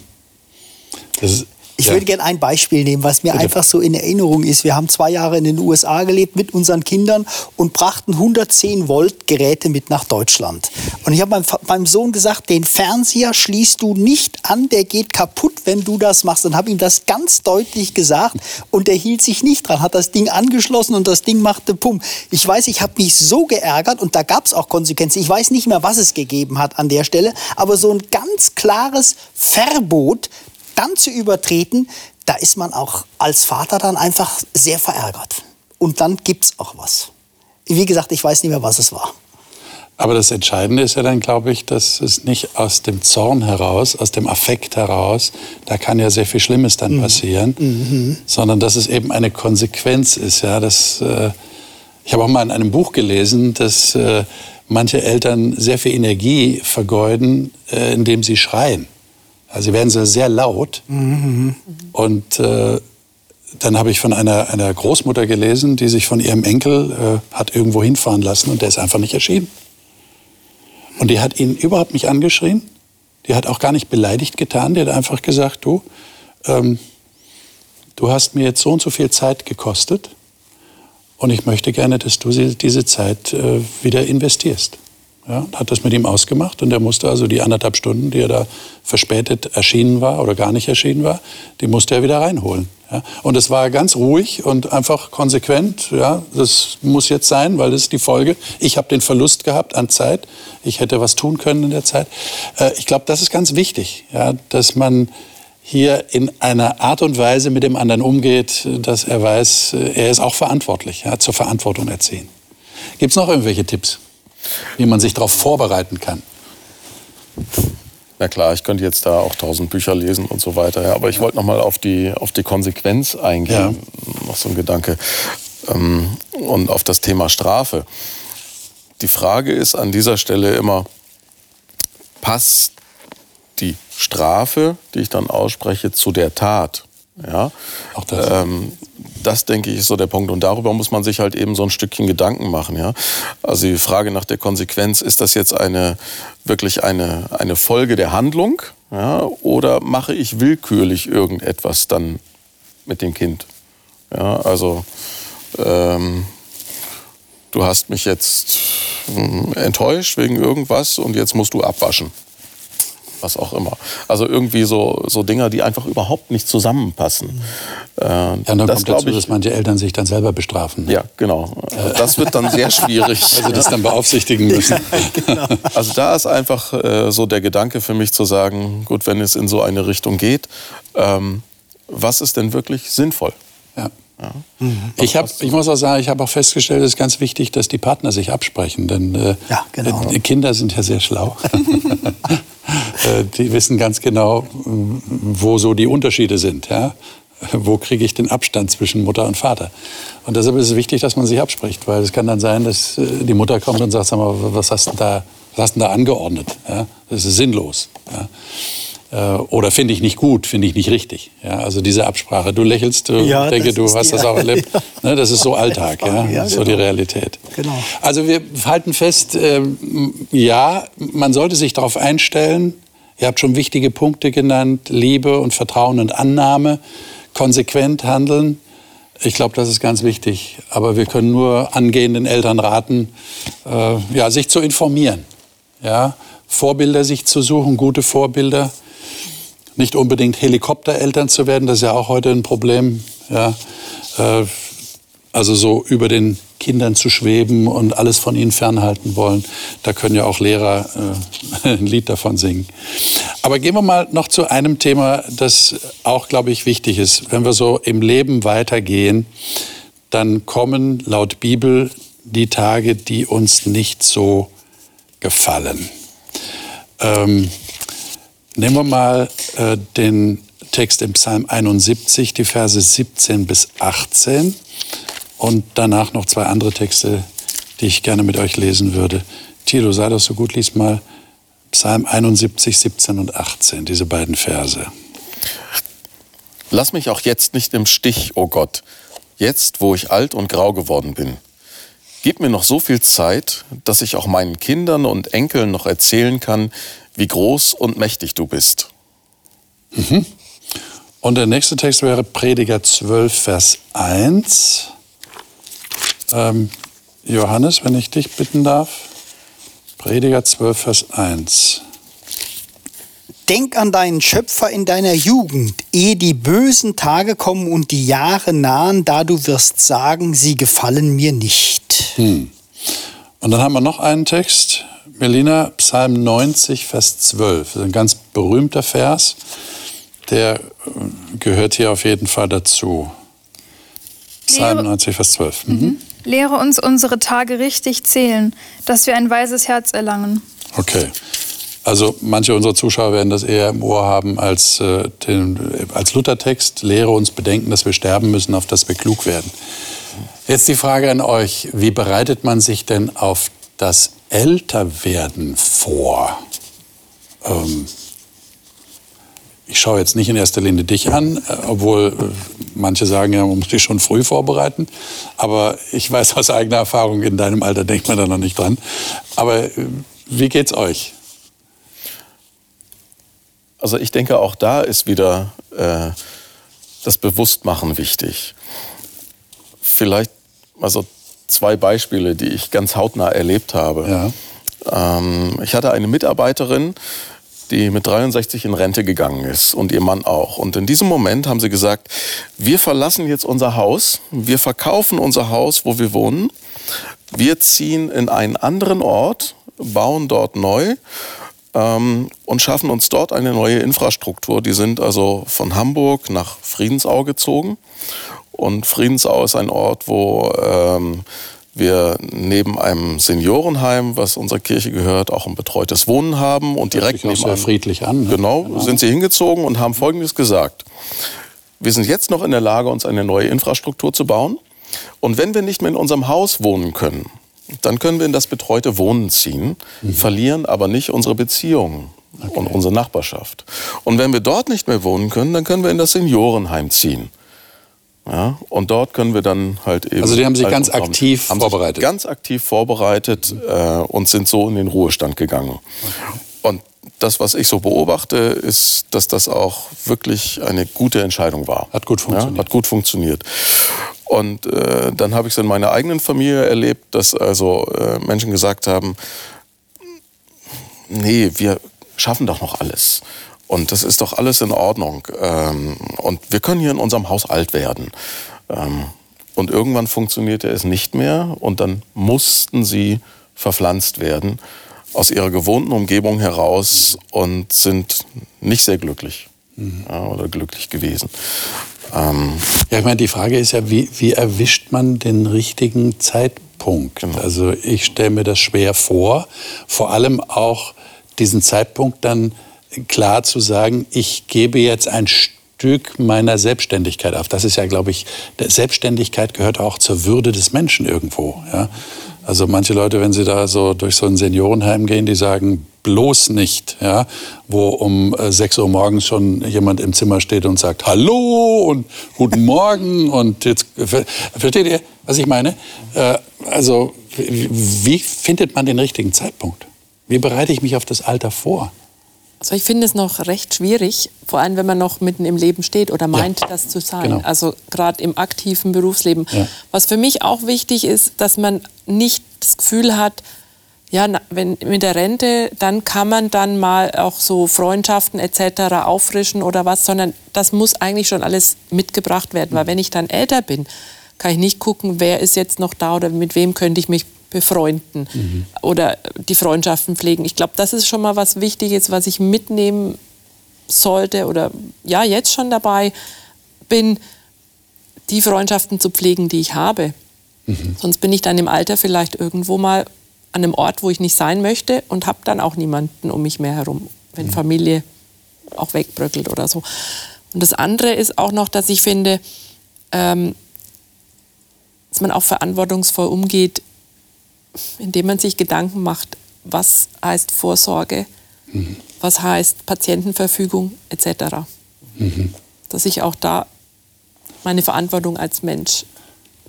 Das ist ich ja. würde gerne ein Beispiel nehmen, was mir Bitte. einfach so in Erinnerung ist. Wir haben zwei Jahre in den USA gelebt mit unseren Kindern und brachten 110 Volt Geräte mit nach Deutschland. Und ich habe meinem, meinem, Sohn gesagt, den Fernseher schließt du nicht an, der geht kaputt, wenn du das machst. Und habe ihm das ganz deutlich gesagt und er hielt sich nicht dran, hat das Ding angeschlossen und das Ding machte Pum. Ich weiß, ich habe mich so geärgert und da gab es auch Konsequenzen. Ich weiß nicht mehr, was es gegeben hat an der Stelle, aber so ein ganz klares Verbot, dann zu übertreten, da ist man auch als Vater dann einfach sehr verärgert. Und dann gibt es auch was. Wie gesagt, ich weiß nicht mehr, was es war. Aber das Entscheidende ist ja dann, glaube ich, dass es nicht aus dem Zorn heraus, aus dem Affekt heraus, da kann ja sehr viel Schlimmes dann mhm. passieren, mhm. sondern dass es eben eine Konsequenz ist. Ja, dass, äh, ich habe auch mal in einem Buch gelesen, dass äh, manche Eltern sehr viel Energie vergeuden, äh, indem sie schreien. Also sie werden so sehr laut. Mhm. Und äh, dann habe ich von einer, einer Großmutter gelesen, die sich von ihrem Enkel äh, hat irgendwo hinfahren lassen und der ist einfach nicht erschienen. Und die hat ihn überhaupt nicht angeschrien. Die hat auch gar nicht beleidigt getan. Die hat einfach gesagt, du, ähm, du hast mir jetzt so und so viel Zeit gekostet und ich möchte gerne, dass du diese Zeit äh, wieder investierst. Ja, hat das mit ihm ausgemacht und er musste also die anderthalb Stunden, die er da verspätet erschienen war oder gar nicht erschienen war, die musste er wieder reinholen. Ja. Und es war ganz ruhig und einfach konsequent. Ja, das muss jetzt sein, weil das ist die Folge. Ich habe den Verlust gehabt an Zeit. Ich hätte was tun können in der Zeit. Äh, ich glaube, das ist ganz wichtig, ja, dass man hier in einer Art und Weise mit dem anderen umgeht, dass er weiß, äh, er ist auch verantwortlich, ja, zur Verantwortung erziehen. Gibt es noch irgendwelche Tipps? Wie man sich darauf vorbereiten kann. Na klar, ich könnte jetzt da auch tausend Bücher lesen und so weiter. Ja, aber ich wollte noch mal auf die, auf die Konsequenz eingehen. Ja. Noch so ein Gedanke. Ähm, und auf das Thema Strafe. Die Frage ist an dieser Stelle immer, passt die Strafe, die ich dann ausspreche, zu der Tat? Ja, auch das. Ähm, das denke ich ist so der Punkt. Und darüber muss man sich halt eben so ein Stückchen Gedanken machen. Ja? Also die Frage nach der Konsequenz, ist das jetzt eine, wirklich eine, eine Folge der Handlung? Ja? Oder mache ich willkürlich irgendetwas dann mit dem Kind? Ja, also ähm, du hast mich jetzt äh, enttäuscht wegen irgendwas und jetzt musst du abwaschen was auch immer. Also irgendwie so, so Dinger, die einfach überhaupt nicht zusammenpassen. Äh, ja, und dann das kommt dazu, ich, dass manche Eltern sich dann selber bestrafen. Ja, genau. Das wird dann sehr schwierig. Also das dann beaufsichtigen müssen. genau. Also da ist einfach äh, so der Gedanke für mich zu sagen, gut, wenn es in so eine Richtung geht, ähm, was ist denn wirklich sinnvoll? Ja. Ja. Mhm. Ich, hab, ich muss auch sagen, ich habe auch festgestellt, es ist ganz wichtig, dass die Partner sich absprechen. Denn äh, ja, genau. Kinder sind ja sehr schlau. äh, die wissen ganz genau, wo so die Unterschiede sind. Ja? Wo kriege ich den Abstand zwischen Mutter und Vater? Und deshalb ist es wichtig, dass man sich abspricht, weil es kann dann sein, dass äh, die Mutter kommt und sagt, sag mal, was hast du da, was hast du da angeordnet? Ja? Das ist sinnlos. Ja? Äh, oder finde ich nicht gut, finde ich nicht richtig. Ja, also diese Absprache. Du lächelst, du ja, denke, du hast das auch erlebt. Ja. Ne, das ist so Alltag, ja, ja so genau. die Realität. Genau. Also wir halten fest, äh, ja, man sollte sich darauf einstellen. Ihr habt schon wichtige Punkte genannt: Liebe und Vertrauen und Annahme, konsequent handeln. Ich glaube, das ist ganz wichtig. Aber wir können nur angehenden Eltern raten, äh, ja, sich zu informieren. Ja, Vorbilder sich zu suchen, gute Vorbilder nicht unbedingt Helikoptereltern zu werden, das ist ja auch heute ein Problem. Ja. Äh, also so über den Kindern zu schweben und alles von ihnen fernhalten wollen. Da können ja auch Lehrer äh, ein Lied davon singen. Aber gehen wir mal noch zu einem Thema, das auch, glaube ich, wichtig ist. Wenn wir so im Leben weitergehen, dann kommen laut Bibel die Tage, die uns nicht so gefallen. Ähm, Nehmen wir mal äh, den Text im Psalm 71, die Verse 17 bis 18 und danach noch zwei andere Texte, die ich gerne mit euch lesen würde. Tilo, sei doch so gut, lies mal Psalm 71, 17 und 18, diese beiden Verse. Lass mich auch jetzt nicht im Stich, o oh Gott, jetzt, wo ich alt und grau geworden bin. Gib mir noch so viel Zeit, dass ich auch meinen Kindern und Enkeln noch erzählen kann, wie groß und mächtig du bist. Mhm. Und der nächste Text wäre Prediger 12, Vers 1. Ähm, Johannes, wenn ich dich bitten darf. Prediger 12, Vers 1. Denk an deinen Schöpfer in deiner Jugend, ehe die bösen Tage kommen und die Jahre nahen, da du wirst sagen, sie gefallen mir nicht. Hm. Und dann haben wir noch einen Text, Melina, Psalm 90, Vers 12. Das ist ein ganz berühmter Vers. Der äh, gehört hier auf jeden Fall dazu. Psalm 90, Vers 12. Mhm. Mhm. Lehre uns unsere Tage richtig zählen, dass wir ein weises Herz erlangen. Okay. Also manche unserer Zuschauer werden das eher im Ohr haben als, äh, den, als Luthertext. Lehre uns bedenken, dass wir sterben müssen, auf dass wir klug werden. Jetzt die Frage an euch. Wie bereitet man sich denn auf das Älterwerden vor. Ähm, ich schaue jetzt nicht in erster Linie dich an, äh, obwohl äh, manche sagen, ja, man muss dich schon früh vorbereiten. Aber ich weiß aus eigener Erfahrung, in deinem Alter denkt man da noch nicht dran. Aber äh, wie geht's euch? Also ich denke, auch da ist wieder äh, das Bewusstmachen wichtig. Vielleicht, also zwei Beispiele, die ich ganz hautnah erlebt habe. Ja. Ähm, ich hatte eine Mitarbeiterin, die mit 63 in Rente gegangen ist und ihr Mann auch. Und in diesem Moment haben sie gesagt, wir verlassen jetzt unser Haus, wir verkaufen unser Haus, wo wir wohnen, wir ziehen in einen anderen Ort, bauen dort neu ähm, und schaffen uns dort eine neue Infrastruktur. Die sind also von Hamburg nach Friedensau gezogen und Friedensau ist ein Ort, wo ähm, wir neben einem Seniorenheim, was unserer Kirche gehört, auch ein betreutes Wohnen haben und direkt neben sehr friedlich an. Ne? Genau, genau, sind sie hingezogen und haben Folgendes gesagt: Wir sind jetzt noch in der Lage, uns eine neue Infrastruktur zu bauen. Und wenn wir nicht mehr in unserem Haus wohnen können, dann können wir in das betreute Wohnen ziehen, mhm. verlieren aber nicht unsere Beziehungen okay. und unsere Nachbarschaft. Und wenn wir dort nicht mehr wohnen können, dann können wir in das Seniorenheim ziehen. Ja, und dort können wir dann halt eben. Also die haben sich ganz aktiv haben vorbereitet. ganz aktiv vorbereitet äh, und sind so in den Ruhestand gegangen. Und das, was ich so beobachte, ist, dass das auch wirklich eine gute Entscheidung war. Hat gut funktioniert. Ja, hat gut funktioniert. Und äh, dann habe ich es in meiner eigenen Familie erlebt, dass also äh, Menschen gesagt haben, nee, wir schaffen doch noch alles. Und das ist doch alles in Ordnung. Ähm, und wir können hier in unserem Haus alt werden. Ähm, und irgendwann funktionierte es nicht mehr und dann mussten sie verpflanzt werden aus ihrer gewohnten Umgebung heraus und sind nicht sehr glücklich mhm. ja, oder glücklich gewesen. Ähm, ja, ich meine, die Frage ist ja, wie, wie erwischt man den richtigen Zeitpunkt? Genau. Also ich stelle mir das schwer vor, vor allem auch diesen Zeitpunkt dann klar zu sagen, ich gebe jetzt ein Stück meiner Selbstständigkeit auf. Das ist ja, glaube ich, Selbstständigkeit gehört auch zur Würde des Menschen irgendwo. Ja? Also manche Leute, wenn sie da so durch so ein Seniorenheim gehen, die sagen, bloß nicht, ja, wo um 6 äh, Uhr morgens schon jemand im Zimmer steht und sagt Hallo und Guten Morgen und jetzt versteht ihr, was ich meine? Äh, also wie findet man den richtigen Zeitpunkt? Wie bereite ich mich auf das Alter vor? Also ich finde es noch recht schwierig, vor allem wenn man noch mitten im Leben steht oder meint, ja, das zu sein. Genau. Also gerade im aktiven Berufsleben. Ja. Was für mich auch wichtig ist, dass man nicht das Gefühl hat, ja, wenn mit der Rente, dann kann man dann mal auch so Freundschaften etc. auffrischen oder was, sondern das muss eigentlich schon alles mitgebracht werden, weil wenn ich dann älter bin, kann ich nicht gucken, wer ist jetzt noch da oder mit wem könnte ich mich befreunden mhm. oder die Freundschaften pflegen. Ich glaube, das ist schon mal was Wichtiges, was ich mitnehmen sollte oder ja, jetzt schon dabei bin, die Freundschaften zu pflegen, die ich habe. Mhm. Sonst bin ich dann im Alter vielleicht irgendwo mal an einem Ort, wo ich nicht sein möchte und habe dann auch niemanden um mich mehr herum, wenn mhm. Familie auch wegbröckelt oder so. Und das andere ist auch noch, dass ich finde, ähm, dass man auch verantwortungsvoll umgeht indem man sich Gedanken macht, was heißt Vorsorge, mhm. was heißt Patientenverfügung etc. Mhm. Dass ich auch da meine Verantwortung als Mensch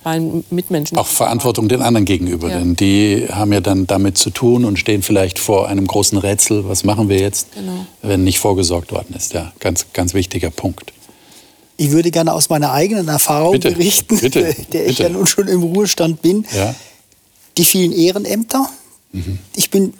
meinen Mitmenschen. Auch Verantwortung den anderen gegenüber, ja. denn die haben ja dann damit zu tun und stehen vielleicht vor einem großen Rätsel, was machen wir jetzt, genau. wenn nicht vorgesorgt worden ist. Ja, ganz, ganz wichtiger Punkt. Ich würde gerne aus meiner eigenen Erfahrung bitte, berichten, bitte, der bitte. ich ja nun schon im Ruhestand bin. Ja die vielen Ehrenämter. Mhm. Ich bin,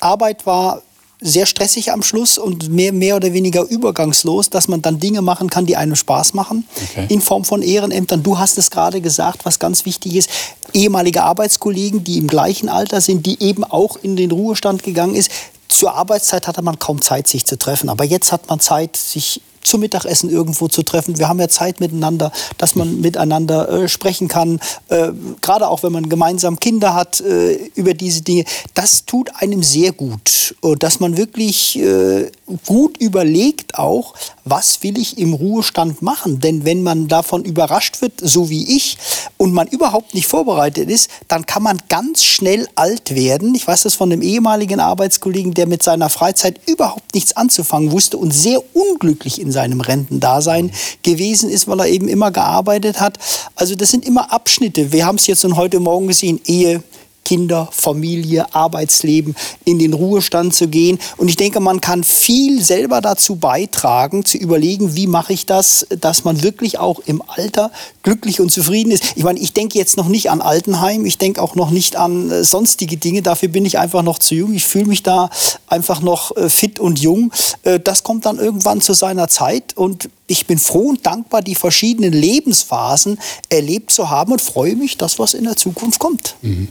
Arbeit war sehr stressig am Schluss und mehr, mehr oder weniger übergangslos, dass man dann Dinge machen kann, die einem Spaß machen, okay. in Form von Ehrenämtern. Du hast es gerade gesagt, was ganz wichtig ist, ehemalige Arbeitskollegen, die im gleichen Alter sind, die eben auch in den Ruhestand gegangen ist. Zur Arbeitszeit hatte man kaum Zeit, sich zu treffen, aber jetzt hat man Zeit, sich zum Mittagessen irgendwo zu treffen. Wir haben ja Zeit miteinander, dass man miteinander äh, sprechen kann. Äh, Gerade auch wenn man gemeinsam Kinder hat äh, über diese Dinge. Das tut einem sehr gut. Und dass man wirklich äh, gut überlegt auch, was will ich im Ruhestand machen. Denn wenn man davon überrascht wird, so wie ich, und man überhaupt nicht vorbereitet ist, dann kann man ganz schnell alt werden. Ich weiß das von einem ehemaligen Arbeitskollegen, der mit seiner Freizeit überhaupt nichts anzufangen wusste und sehr unglücklich in seinem Rentendasein gewesen ist, weil er eben immer gearbeitet hat. Also das sind immer Abschnitte. Wir haben es jetzt und heute Morgen gesehen, Ehe, Kinder, Familie, Arbeitsleben in den Ruhestand zu gehen. Und ich denke, man kann viel selber dazu beitragen, zu überlegen, wie mache ich das, dass man wirklich auch im Alter glücklich und zufrieden ist. Ich meine, ich denke jetzt noch nicht an Altenheim, ich denke auch noch nicht an äh, sonstige Dinge. Dafür bin ich einfach noch zu jung. Ich fühle mich da einfach noch äh, fit und jung. Äh, das kommt dann irgendwann zu seiner Zeit und ich bin froh und dankbar, die verschiedenen Lebensphasen erlebt zu haben und freue mich, dass was in der Zukunft kommt. Mhm.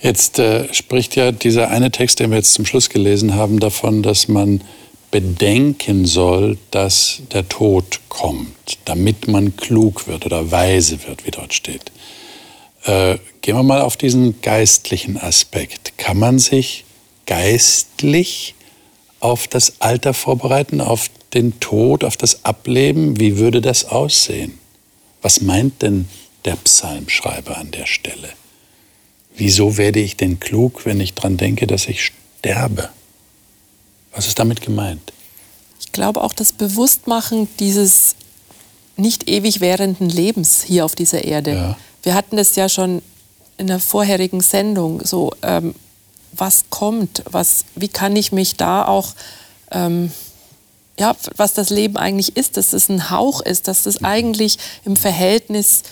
Jetzt äh, spricht ja dieser eine Text, den wir jetzt zum Schluss gelesen haben, davon, dass man bedenken soll, dass der Tod kommt, damit man klug wird oder weise wird, wie dort steht. Äh, gehen wir mal auf diesen geistlichen Aspekt. Kann man sich geistlich auf das Alter vorbereiten, auf den Tod, auf das Ableben? Wie würde das aussehen? Was meint denn der Psalmschreiber an der Stelle? Wieso werde ich denn klug, wenn ich daran denke, dass ich sterbe? Was ist damit gemeint? Ich glaube auch das Bewusstmachen dieses nicht ewig währenden Lebens hier auf dieser Erde. Ja. Wir hatten es ja schon in der vorherigen Sendung, so ähm, was kommt, was, wie kann ich mich da auch, ähm, ja, was das Leben eigentlich ist, dass es ein Hauch ist, dass es eigentlich im Verhältnis,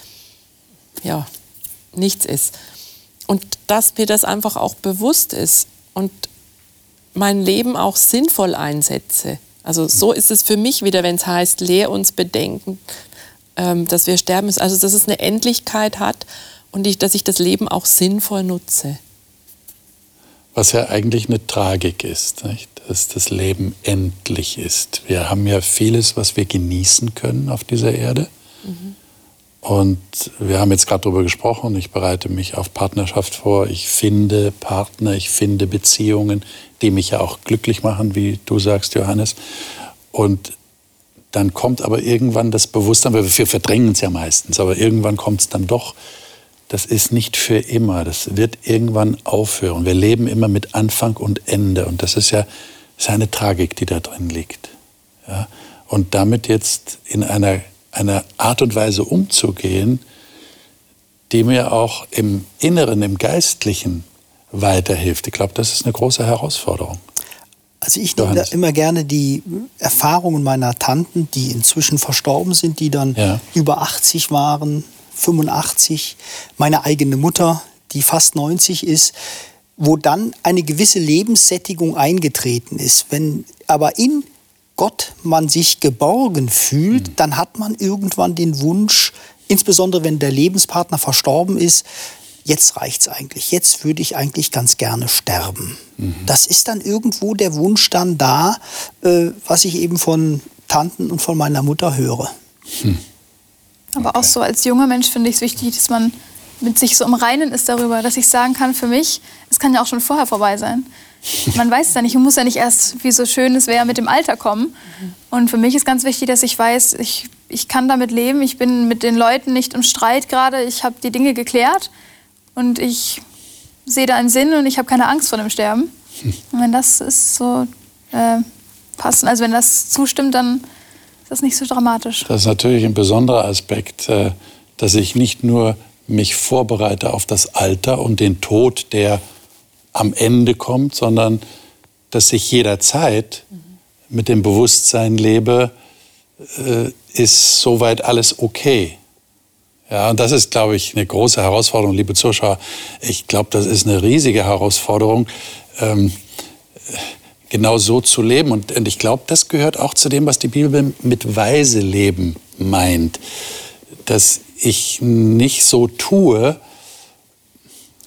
ja, nichts ist. Und dass mir das einfach auch bewusst ist und mein Leben auch sinnvoll einsetze. Also so ist es für mich wieder, wenn es heißt, lehr uns bedenken, ähm, dass wir sterben müssen. Also dass es eine Endlichkeit hat und ich, dass ich das Leben auch sinnvoll nutze. Was ja eigentlich eine Tragik ist, nicht? dass das Leben endlich ist. Wir haben ja vieles, was wir genießen können auf dieser Erde. Mhm. Und wir haben jetzt gerade darüber gesprochen, ich bereite mich auf Partnerschaft vor, ich finde Partner, ich finde Beziehungen, die mich ja auch glücklich machen, wie du sagst, Johannes. Und dann kommt aber irgendwann das Bewusstsein, weil wir verdrängen es ja meistens, aber irgendwann kommt es dann doch, das ist nicht für immer, das wird irgendwann aufhören. Wir leben immer mit Anfang und Ende und das ist ja ist eine Tragik, die da drin liegt. Ja? Und damit jetzt in einer, einer Art und Weise umzugehen, die mir auch im Inneren, im Geistlichen weiterhilft. Ich glaube, das ist eine große Herausforderung. Also ich nehme da immer gerne die Erfahrungen meiner Tanten, die inzwischen verstorben sind, die dann ja. über 80 waren, 85, meine eigene Mutter, die fast 90 ist, wo dann eine gewisse Lebenssättigung eingetreten ist. Wenn aber in Gott man sich geborgen fühlt, mhm. dann hat man irgendwann den Wunsch, insbesondere wenn der Lebenspartner verstorben ist, jetzt reicht's eigentlich. Jetzt würde ich eigentlich ganz gerne sterben. Mhm. Das ist dann irgendwo der Wunsch dann da, äh, was ich eben von Tanten und von meiner Mutter höre. Hm. Aber okay. auch so als junger Mensch finde ich es wichtig, dass man mit sich so im Reinen ist darüber, dass ich sagen kann, für mich, es kann ja auch schon vorher vorbei sein. Man weiß es ja nicht, man muss ja nicht erst, wie so schön es wäre, mit dem Alter kommen. Und für mich ist ganz wichtig, dass ich weiß, ich, ich kann damit leben, ich bin mit den Leuten nicht im Streit gerade, ich habe die Dinge geklärt und ich sehe da einen Sinn und ich habe keine Angst vor dem Sterben. Und wenn das ist so äh, passend, also wenn das zustimmt, dann ist das nicht so dramatisch. Das ist natürlich ein besonderer Aspekt, äh, dass ich nicht nur mich vorbereite auf das Alter und den Tod, der am Ende kommt, sondern dass ich jederzeit mit dem Bewusstsein lebe, äh, ist soweit alles okay. Ja, und das ist, glaube ich, eine große Herausforderung, liebe Zuschauer. Ich glaube, das ist eine riesige Herausforderung, ähm, genau so zu leben. Und, und ich glaube, das gehört auch zu dem, was die Bibel mit weise Leben meint. Dass ich nicht so tue,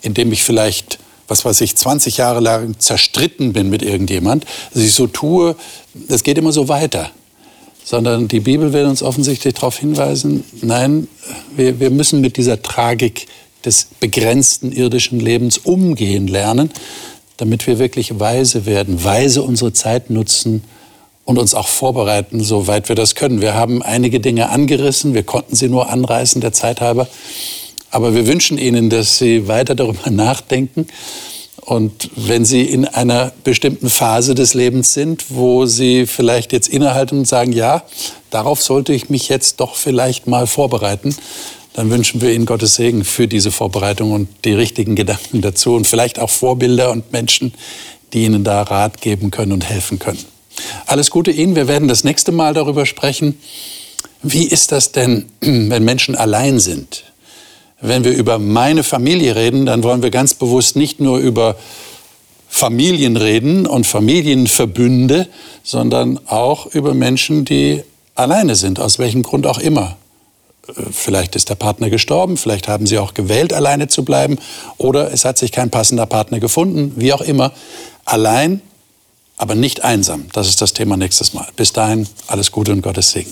indem ich vielleicht, was weiß ich, 20 Jahre lang zerstritten bin mit irgendjemand, dass ich so tue, das geht immer so weiter. Sondern die Bibel will uns offensichtlich darauf hinweisen, nein, wir, wir müssen mit dieser Tragik des begrenzten irdischen Lebens umgehen lernen, damit wir wirklich weise werden, weise unsere Zeit nutzen und uns auch vorbereiten, soweit wir das können. Wir haben einige Dinge angerissen, wir konnten sie nur anreißen, der Zeit halber. Aber wir wünschen Ihnen, dass Sie weiter darüber nachdenken. Und wenn Sie in einer bestimmten Phase des Lebens sind, wo Sie vielleicht jetzt innehalten und sagen, ja, darauf sollte ich mich jetzt doch vielleicht mal vorbereiten, dann wünschen wir Ihnen Gottes Segen für diese Vorbereitung und die richtigen Gedanken dazu und vielleicht auch Vorbilder und Menschen, die Ihnen da Rat geben können und helfen können. Alles Gute Ihnen. Wir werden das nächste Mal darüber sprechen. Wie ist das denn, wenn Menschen allein sind? Wenn wir über meine Familie reden, dann wollen wir ganz bewusst nicht nur über Familien reden und Familienverbünde, sondern auch über Menschen, die alleine sind, aus welchem Grund auch immer. Vielleicht ist der Partner gestorben, vielleicht haben sie auch gewählt, alleine zu bleiben, oder es hat sich kein passender Partner gefunden, wie auch immer. Allein aber nicht einsam. Das ist das Thema nächstes Mal. Bis dahin alles Gute und Gottes Segen.